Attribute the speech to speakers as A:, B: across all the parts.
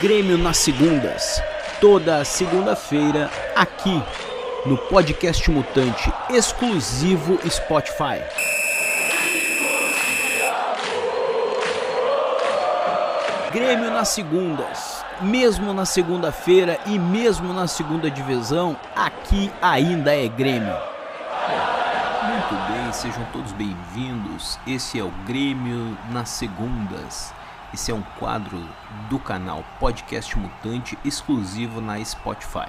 A: Grêmio nas segundas. Toda segunda-feira, aqui no Podcast Mutante, exclusivo Spotify. Grêmio nas segundas. Mesmo na segunda-feira e mesmo na segunda divisão, aqui ainda é Grêmio. Muito bem, sejam todos bem-vindos. Esse é o Grêmio nas segundas. Esse é um quadro do canal Podcast Mutante exclusivo na Spotify.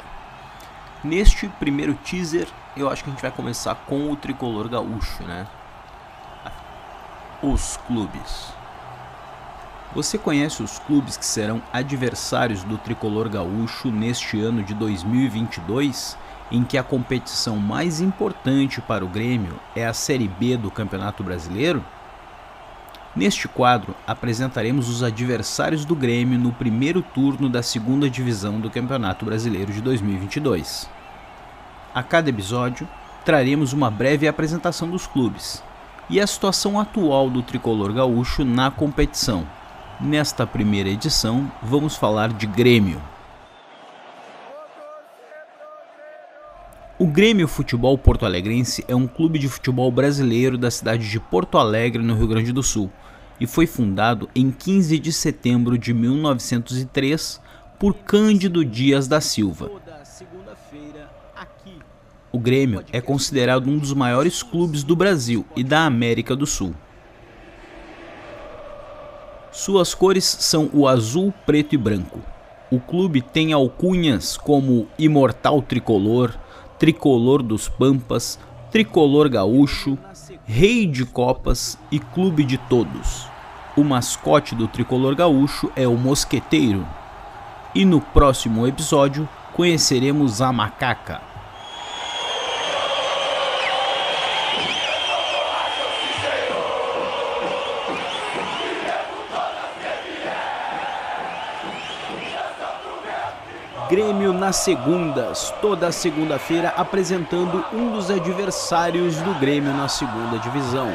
A: Neste primeiro teaser, eu acho que a gente vai começar com o tricolor gaúcho, né? Os clubes. Você conhece os clubes que serão adversários do tricolor gaúcho neste ano de 2022, em que a competição mais importante para o Grêmio é a Série B do Campeonato Brasileiro? Neste quadro, apresentaremos os adversários do Grêmio no primeiro turno da segunda divisão do Campeonato Brasileiro de 2022. A cada episódio, traremos uma breve apresentação dos clubes e a situação atual do tricolor gaúcho na competição. Nesta primeira edição, vamos falar de Grêmio. O Grêmio Futebol Porto Alegrense é um clube de futebol brasileiro da cidade de Porto Alegre, no Rio Grande do Sul, e foi fundado em 15 de setembro de 1903 por Cândido Dias da Silva. O Grêmio é considerado um dos maiores clubes do Brasil e da América do Sul. Suas cores são o azul, preto e branco. O clube tem alcunhas como Imortal Tricolor, Tricolor dos Pampas, Tricolor Gaúcho, Rei de Copas e Clube de Todos. O mascote do Tricolor Gaúcho é o Mosqueteiro. E no próximo episódio conheceremos a macaca. Grêmio nas segundas, toda segunda-feira apresentando um dos adversários do Grêmio na segunda divisão.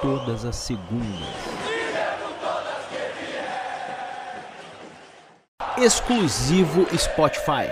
A: Todas as segundas. Exclusivo Spotify.